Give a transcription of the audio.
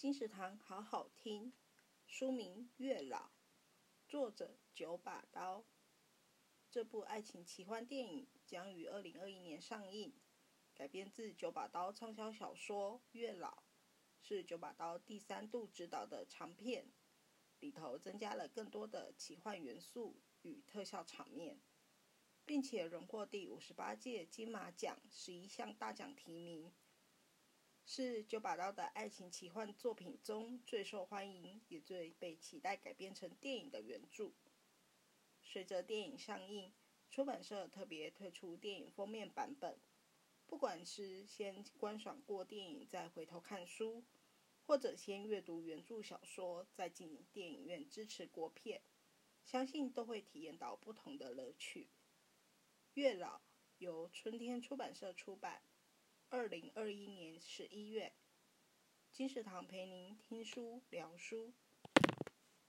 金石堂好好听，书名《月老》，作者九把刀。这部爱情奇幻电影将于二零二一年上映，改编自九把刀畅销小说《月老》，是九把刀第三度执导的长片，里头增加了更多的奇幻元素与特效场面。并且荣获第五十八届金马奖十一项大奖提名，是九把刀的爱情奇幻作品中最受欢迎也最被期待改编成电影的原著。随着电影上映，出版社特别推出电影封面版本。不管是先观赏过电影再回头看书，或者先阅读原著小说再进电影院支持国片，相信都会体验到不同的乐趣。月老由春天出版社出版，二零二一年十一月。金石堂陪您听书聊书。